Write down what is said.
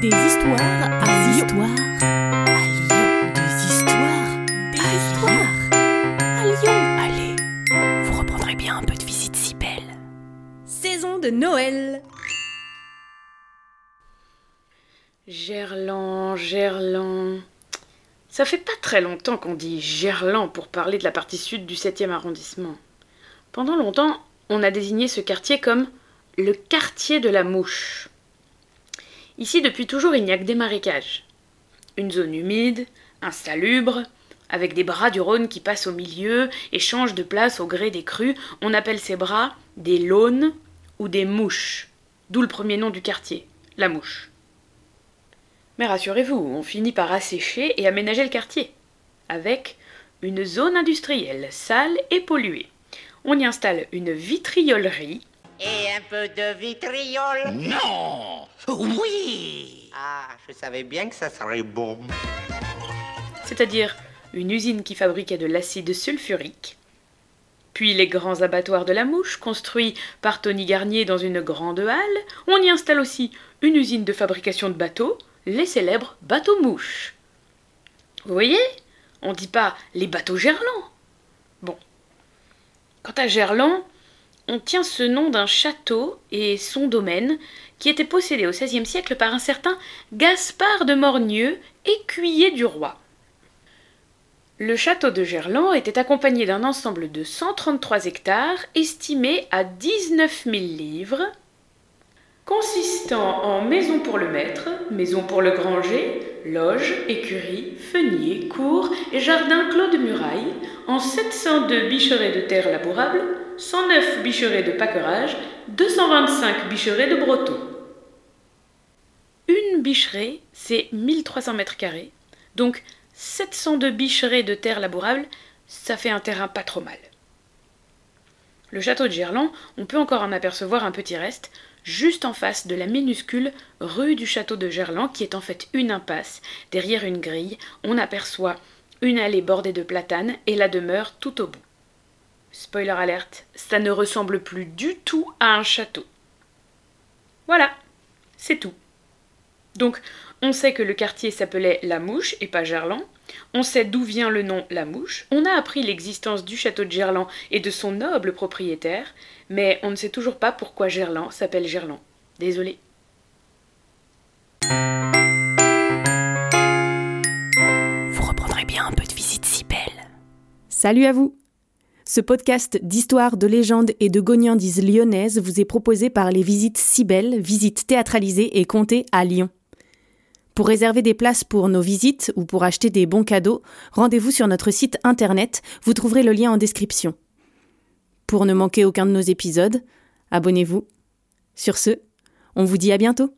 Des histoires à Des Lyon. histoires à Lyon. Des histoires Des à histoires à Lyon. Allez, vous reprendrez bien un peu de visite si belle. Saison de Noël. Gerland, Gerland. Ça fait pas très longtemps qu'on dit Gerland pour parler de la partie sud du 7e arrondissement. Pendant longtemps, on a désigné ce quartier comme le quartier de la mouche. Ici, depuis toujours, il n'y a que des marécages. Une zone humide, insalubre, avec des bras du Rhône qui passent au milieu et changent de place au gré des crues. On appelle ces bras des launes ou des mouches, d'où le premier nom du quartier, la mouche. Mais rassurez-vous, on finit par assécher et aménager le quartier, avec une zone industrielle sale et polluée. On y installe une vitriolerie, Et un peu de vitriol. Non Oui Ah, je savais bien que ça serait bon. c'est-à-dire une usine qui fabriquait de l'acide sulfurique, puis les grands abattoirs de la mouche, construits par Tony Garnier dans une grande halle. On y installe aussi une usine de fabrication de bateaux, les célèbres bateaux mouches. Vous voyez On dit pas les bateaux Gerland. Bon. Quant à Gerland, on tient ce nom d'un château et son domaine qui était possédé au XVIe siècle par un certain Gaspard de Morgneux, écuyer du roi. Le château de Gerland était accompagné d'un ensemble de 133 hectares estimé à 19 000 livres, consistant en maison pour le maître, maison pour le granger, loge, écurie, fenier, cour et jardin clos de murailles, en 702 bicherets de terre labourable, 109 bicherets de pâquerage, 225 bicherets de broton. Une bicheraie, c'est 1300 mètres carrés, donc 702 bicherets de terre labourable, ça fait un terrain pas trop mal. Le château de Gerland, on peut encore en apercevoir un petit reste, juste en face de la minuscule rue du château de Gerland, qui est en fait une impasse. Derrière une grille, on aperçoit une allée bordée de platanes et la demeure tout au bout. Spoiler alerte, ça ne ressemble plus du tout à un château. Voilà, c'est tout. Donc, on sait que le quartier s'appelait La Mouche et pas Gerland. On sait d'où vient le nom La Mouche. On a appris l'existence du château de Gerland et de son noble propriétaire, mais on ne sait toujours pas pourquoi Gerland s'appelle Gerland. Désolé. Salut à vous. Ce podcast d'histoire, de légendes et de gognandises lyonnaises vous est proposé par les visites si belles, visites théâtralisées et comptées à Lyon. Pour réserver des places pour nos visites ou pour acheter des bons cadeaux, rendez-vous sur notre site internet, vous trouverez le lien en description. Pour ne manquer aucun de nos épisodes, abonnez-vous. Sur ce, on vous dit à bientôt.